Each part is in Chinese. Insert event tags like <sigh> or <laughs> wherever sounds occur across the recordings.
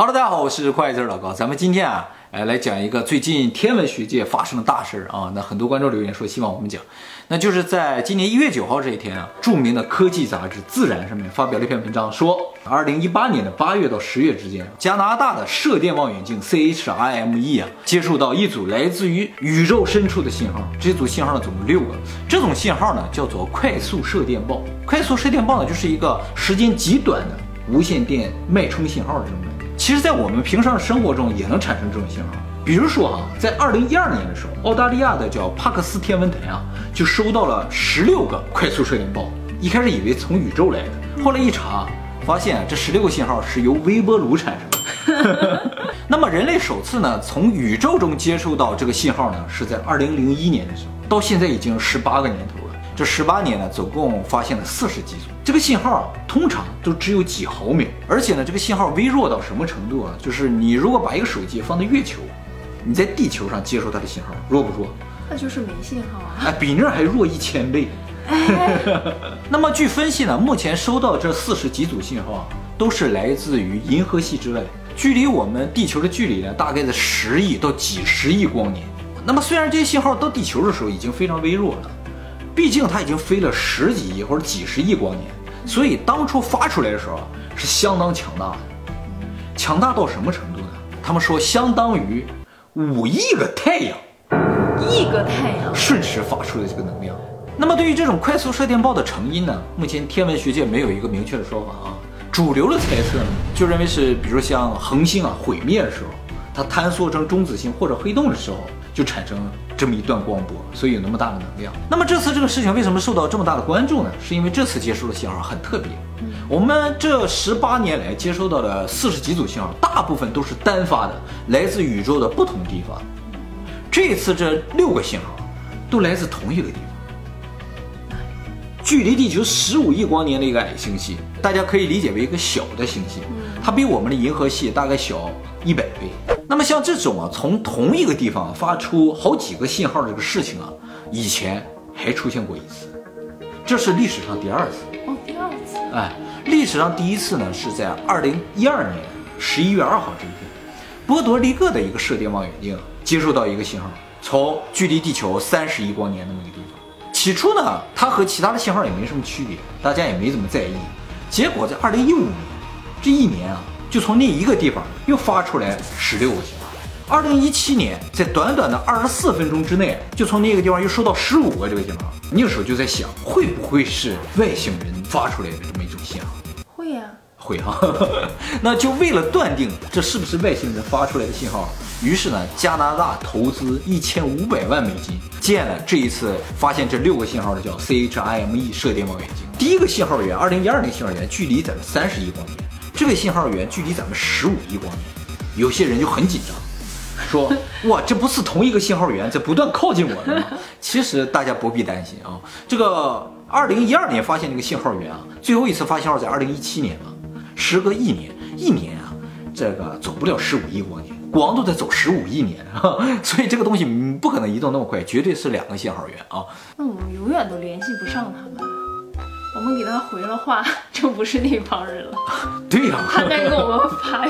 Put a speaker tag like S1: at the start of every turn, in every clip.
S1: Hello，大家好，我是快字老高，咱们今天啊，哎来讲一个最近天文学界发生的大事儿啊。那很多观众留言说希望我们讲，那就是在今年一月九号这一天啊，著名的科技杂志《自然》上面发表了一篇文章，说二零一八年的八月到十月之间，加拿大的射电望远镜 CHIME 啊，接收到一组来自于宇宙深处的信号。这组信号呢，总共六个。这种信号呢，叫做快速射电暴。快速射电暴呢，就是一个时间极短的无线电脉冲信号这种。其实，在我们平常的生活中也能产生这种信号。比如说啊，在二零一二年的时候，澳大利亚的叫帕克斯天文台啊，就收到了十六个快速射电暴。一开始以为从宇宙来的，后来一查，发现这十六个信号是由微波炉产生的。<laughs> 那么，人类首次呢从宇宙中接收到这个信号呢，是在二零零一年的时候，到现在已经十八个年头了。这十八年呢，总共发现了四十几组。这个信号啊，通常都只有几毫秒，而且呢，这个信号微弱到什么程度啊？就是你如果把一个手机放在月球，你在地球上接收它的信号，弱不弱？
S2: 那就是没信号啊！
S1: 哎，比那还弱一千倍。<laughs> 那么据分析呢，目前收到这四十几组信号啊，都是来自于银河系之外，距离我们地球的距离呢，大概在十亿到几十亿光年。那么虽然这些信号到地球的时候已经非常微弱了。毕竟它已经飞了十几亿或者几十亿光年，所以当初发出来的时候是相当强大的。强大到什么程度呢？他们说相当于五亿个太阳，
S2: 亿个太阳
S1: 瞬时发出的这个能量。那么对于这种快速射电暴的成因呢？目前天文学界没有一个明确的说法啊。主流的猜测呢，就认为是，比如像恒星啊毁灭的时候，它坍缩成中子星或者黑洞的时候。就产生了这么一段光波，所以有那么大的能量。那么这次这个事情为什么受到这么大的关注呢？是因为这次接收的信号很特别。我们这十八年来接收到的四十几组信号，大部分都是单发的，来自宇宙的不同地方。这次这六个信号都来自同一个地方，距离地球十五亿光年的一个矮星系，大家可以理解为一个小的星系，它比我们的银河系大概小一百倍。那么像这种啊，从同一个地方发出好几个信号的这个事情啊，以前还出现过一次，这是历史上第二次
S2: 哦，第二次。
S1: 哎，历史上第一次呢是在二零一二年十一月二号这一天，波多黎各的一个射电望远镜接收到一个信号，从距离地球三十亿光年那么一个地方。起初呢，它和其他的信号也没什么区别，大家也没怎么在意。结果在二零一五年这一年啊。就从那一个地方又发出来十六个信号。二零一七年，在短短的二十四分钟之内，就从那个地方又收到十五个这个信号。那个时候就在想，会不会是外星人发出来的这么一种信号？
S2: 会呀，
S1: 会哈。<laughs> 那就为了断定这是不是外星人发出来的信号，于是呢，加拿大投资一千五百万美金建了这一次发现这六个信号的叫 CHIME 射电望远镜。第一个信号源，二零一二年信号源距离咱们三十亿光年。这个信号源距离咱们十五亿光年，有些人就很紧张，说 <laughs> 哇，这不是同一个信号源在不断靠近我们吗？<laughs> 其实大家不必担心啊，这个二零一二年发现这个信号源啊，最后一次发信号在二零一七年嘛，时隔一年，一年啊，这个走不了十五亿光年，光都在走十五亿年啊，<laughs> 所以这个东西不可能移动那么快，绝对是两个信号源啊。
S2: 那我们永远都联系不上他们。我们给他回了话，<laughs> 就不是那帮人了。
S1: 对呀，
S2: 他在给我们发。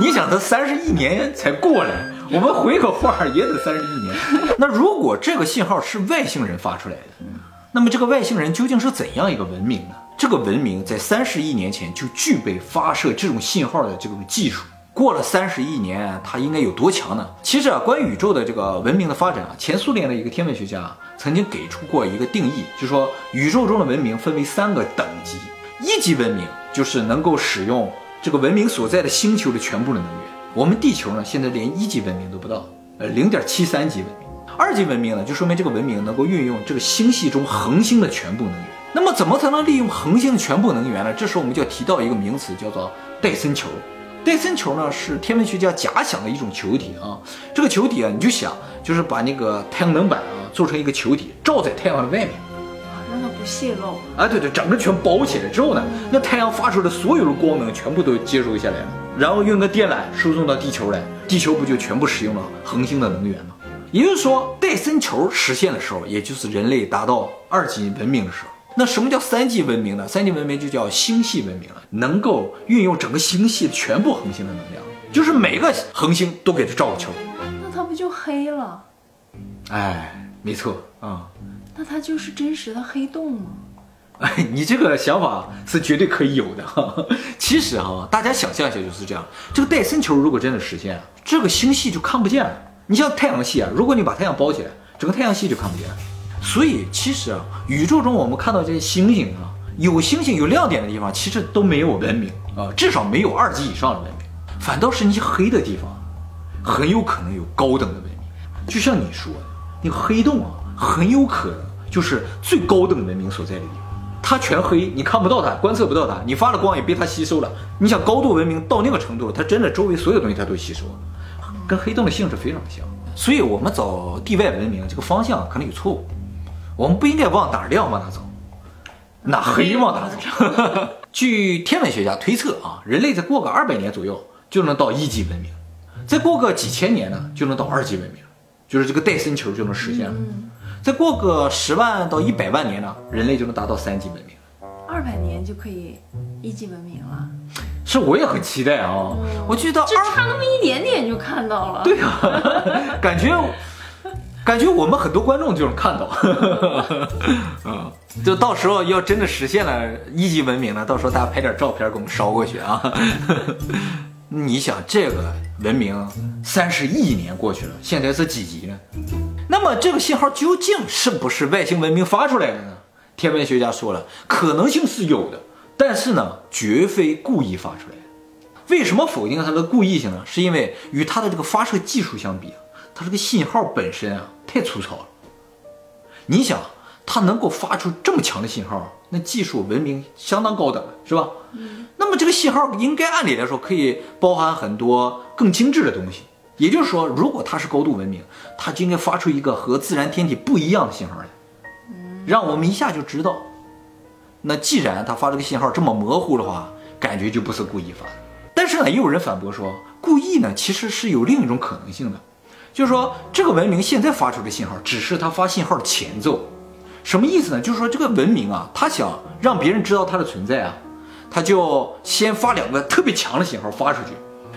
S1: 你想，他三十亿年才过来，我们回个话也得三十亿年。<laughs> 那如果这个信号是外星人发出来的，那么这个外星人究竟是怎样一个文明呢？这个文明在三十亿年前就具备发射这种信号的这种技术。过了三十亿年，它应该有多强呢？其实啊，关于宇宙的这个文明的发展啊，前苏联的一个天文学家曾经给出过一个定义，就说宇宙中的文明分为三个等级，一级文明就是能够使用这个文明所在的星球的全部的能源。我们地球呢，现在连一级文明都不到，呃，零点七三级文明。二级文明呢，就说明这个文明能够运用这个星系中恒星的全部能源。那么，怎么才能利用恒星的全部能源呢？这时候我们就要提到一个名词，叫做戴森球。戴森球呢是天文学家假想的一种球体啊，这个球体啊，你就想就是把那个太阳能板啊做成一个球体，罩在太阳的外面，
S2: 啊，让它不泄露。
S1: 啊，对对，整个全包起来之后呢，那太阳发出的所有的光能全部都接收下来了，然后用个电缆输送到地球来，地球不就全部使用了恒星的能源吗？也就是说，戴森球实现的时候，也就是人类达到二级文明的时候。那什么叫三级文明呢？三级文明就叫星系文明了，能够运用整个星系全部恒星的能量，就是每个恒星都给它照个球。
S2: 那它不就黑了？
S1: 哎，没错啊。
S2: 那它就是真实的黑洞吗？
S1: 哎，你这个想法是绝对可以有的哈。<laughs> 其实哈，大家想象一下就是这样，这个戴森球如果真的实现了，这个星系就看不见了。你像太阳系啊，如果你把太阳包起来，整个太阳系就看不见了。所以其实啊，宇宙中我们看到这些星星啊，有星星有亮点的地方，其实都没有文明啊，至少没有二级以上的文明。反倒是那些黑的地方，很有可能有高等的文明。就像你说的，那个黑洞啊，很有可能就是最高等文明所在的地方。它全黑，你看不到它，观测不到它，你发的光也被它吸收了。你想高度文明到那个程度，它真的周围所有东西它都吸收了，跟黑洞的性质非常像。所以，我们找地外文明这个方向可能有错误，我们不应该往哪亮往哪走，哪黑往哪走。<laughs> 据天文学家推测啊，人类再过个二百年左右就能到一级文明，再过个几千年呢就能到二级文明，就是这个戴森球就能实现了。再过个十万到一百万年呢，人类就能达到三级文明。
S2: 二百年就可以一级文明了，
S1: 是，我也很期待啊！我觉得
S2: 就差那么一点点就看到了。
S1: 对啊，<laughs> 感觉感觉我们很多观众就能看到。<laughs> 嗯，就到时候要真的实现了一级文明了，到时候大家拍点照片给我们捎过去啊。<laughs> 你想这个文明三十亿年过去了，现在是几级呢？那么这个信号究竟是不是外星文明发出来的呢？天文学家说了，可能性是有的，但是呢，绝非故意发出来的。为什么否定它的故意性呢？是因为与它的这个发射技术相比啊，它这个信号本身啊太粗糙了。你想，它能够发出这么强的信号，那技术文明相当高等了，是吧？嗯。那么这个信号应该按理来说可以包含很多更精致的东西。也就是说，如果它是高度文明，它就应该发出一个和自然天体不一样的信号来，让我们一下就知道。那既然它发这个信号这么模糊的话，感觉就不是故意发的。但是呢，也有人反驳说，故意呢其实是有另一种可能性的，就是说这个文明现在发出的信号只是它发信号的前奏。什么意思呢？就是说这个文明啊，它想让别人知道它的存在啊，它就先发两个特别强的信号发出去。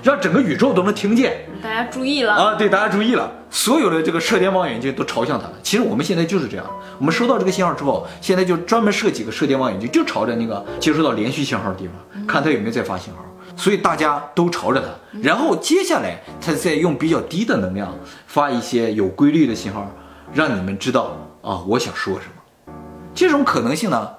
S1: 让整个宇宙都能听见，
S2: 大家注意了
S1: 啊！对，大家注意了，所有的这个射电望远镜都朝向它了。其实我们现在就是这样，我们收到这个信号之后，现在就专门设几个射电望远镜，就朝着那个接收到连续信号的地方，看它有没有在发信号。所以大家都朝着它，然后接下来它再用比较低的能量发一些有规律的信号，让你们知道啊，我想说什么。这种可能性呢，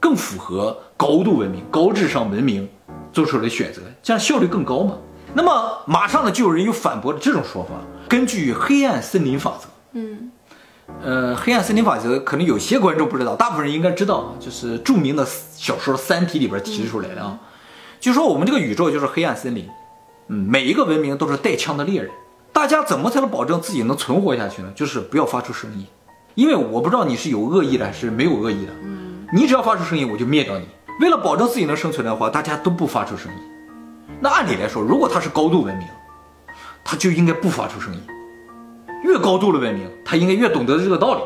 S1: 更符合高度文明、高智商文明做出的选择，这样效率更高嘛。那么马上呢，就有人又反驳了这种说法。根据黑暗森林法则，嗯，呃，黑暗森林法则可能有些观众不知道，大部分人应该知道，就是著名的小说《三体》里边提出来的啊，就说我们这个宇宙就是黑暗森林，嗯，每一个文明都是带枪的猎人，大家怎么才能保证自己能存活下去呢？就是不要发出声音，因为我不知道你是有恶意的还是没有恶意的，嗯，你只要发出声音，我就灭掉你。为了保证自己能生存的话，大家都不发出声音。那按理来说，如果它是高度文明，它就应该不发出声音。越高度的文明，它应该越懂得这个道理。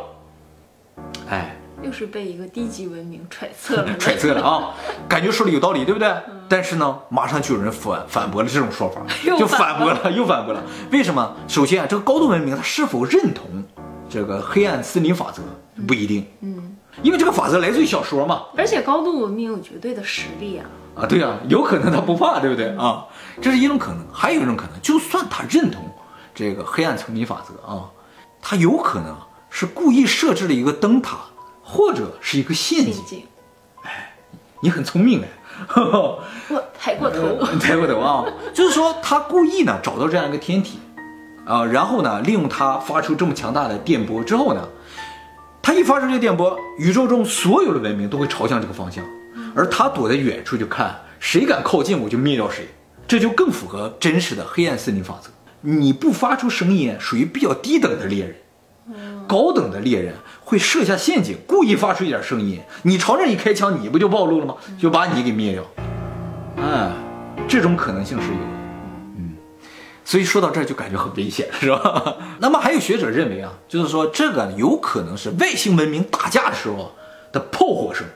S1: 哎，
S2: 又是被一个低级文明揣测了，
S1: 揣测了啊！感觉说的有道理，对不对？但是呢，马上就有人反反驳了这种说法，<laughs> 就反驳了，又反驳了。为什么？首先啊，这个高度文明它是否认同这个黑暗森林法则不一定。嗯，因为这个法则来自于小说嘛。
S2: 而且高度文明有绝对的实力啊。
S1: 啊，对啊，有可能他不怕，对不对啊？这是一种可能，还有一种可能，就算他认同这个黑暗丛林法则啊，他有可能是故意设置了一个灯塔，或者是一个陷阱。哎，你很聪明哎，
S2: 我抬过头，<laughs>
S1: 抬过头啊，就是说他故意呢找到这样一个天体啊，然后呢利用它发出这么强大的电波之后呢，他一发出这个电波，宇宙中所有的文明都会朝向这个方向。而他躲在远处就看，谁敢靠近我就灭掉谁，这就更符合真实的黑暗森林法则。你不发出声音，属于比较低等的猎人；高等的猎人会设下陷阱，故意发出一点声音，你朝这一开枪，你不就暴露了吗？就把你给灭掉。啊，这种可能性是有的。嗯，所以说到这儿就感觉很危险，是吧？<laughs> 那么还有学者认为啊，就是说这个有可能是外星文明打架的时候的炮火声。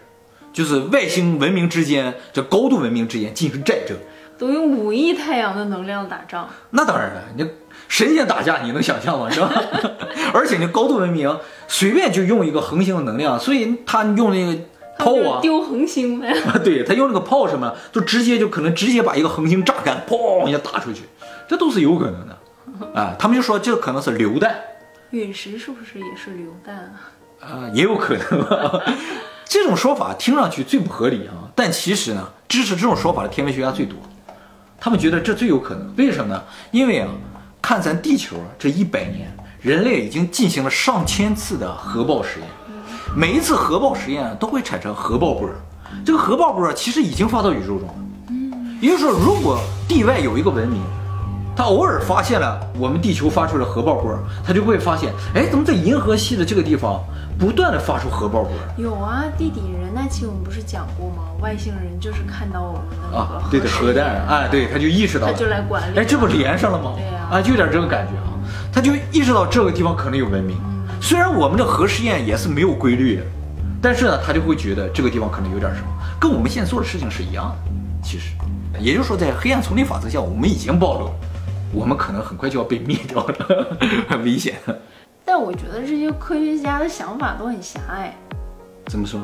S1: 就是外星文明之间，这高度文明之间进行战争。
S2: 都用五亿太阳的能量打仗，
S1: 那当然了，你神仙打架你能想象吗？是吧？<laughs> 而且你高度文明随便就用一个恒星的能量，所以他用那个炮啊，
S2: 丢恒星呗。<laughs>
S1: 对他用那个炮什么，就直接就可能直接把一个恒星炸干，砰一下打出去，这都是有可能的。啊，他们就说这可能是榴弹。
S2: 陨石是不是也是榴弹啊？
S1: 啊，也有可能。<laughs> 这种说法听上去最不合理啊，但其实呢，支持这种说法的天文学家最多。他们觉得这最有可能，为什么呢？因为啊，看咱地球这一百年，人类已经进行了上千次的核爆实验，每一次核爆实验都会产生核爆波，这个核爆波其实已经发到宇宙中了。嗯，也就是说，如果地外有一个文明，他偶尔发现了我们地球发出的核爆波，他就会发现，哎，怎么在银河系的这个地方？不断的发出核爆波，
S2: 有啊，地底人那期我们不是讲过吗？外星人就是看到我们的那
S1: 个对的核弹，哎，对，他就意识到，
S2: 他就来管理，
S1: 哎，这不连上了吗？
S2: 对呀，
S1: 啊，就有点这个感觉啊，他就意识到这个地方可能有文明，虽然我们的核试验也是没有规律的，但是呢，他就会觉得这个地方可能有点什么，跟我们现在做的事情是一样的。其实，也就是说，在黑暗丛林法则下，我们已经暴露，我们可能很快就要被灭掉了，<laughs> 很危险。
S2: 但我觉得这些科学家的想法都很狭隘。
S1: 怎么说？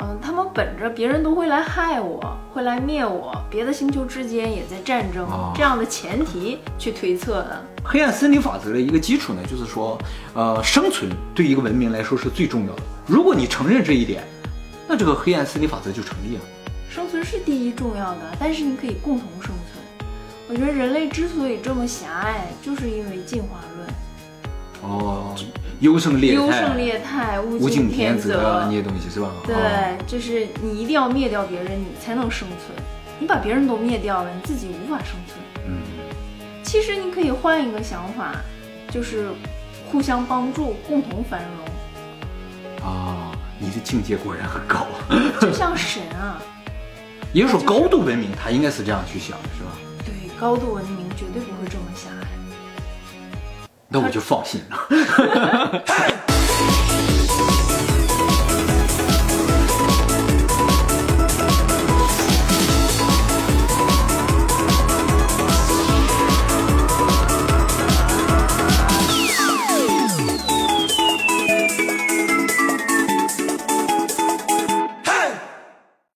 S2: 嗯，他们本着别人都会来害我，会来灭我，别的星球之间也在战争这样的前提去推测的。
S1: 黑暗森林法则的一个基础呢，就是说，呃，生存对一个文明来说是最重要的。如果你承认这一点，那这个黑暗森林法则就成立了。
S2: 生存是第一重要的，但是你可以共同生存。我觉得人类之所以这么狭隘，就是因为进化论。
S1: 哦，优胜劣
S2: 优胜劣汰，
S1: 物竞天择那些东西是吧？
S2: 对，就是你一定要灭掉别人，你才能生存。你把别人都灭掉了，你自己无法生存。嗯，其实你可以换一个想法，就是互相帮助，共同繁荣。
S1: 啊，你的境界果然很高，
S2: 就像神啊。<laughs>
S1: 也就是说，高度文明他应该是这样去想的，是吧？
S2: 高度文明，绝对不会这么狭隘。
S1: 那我就放心了。<laughs>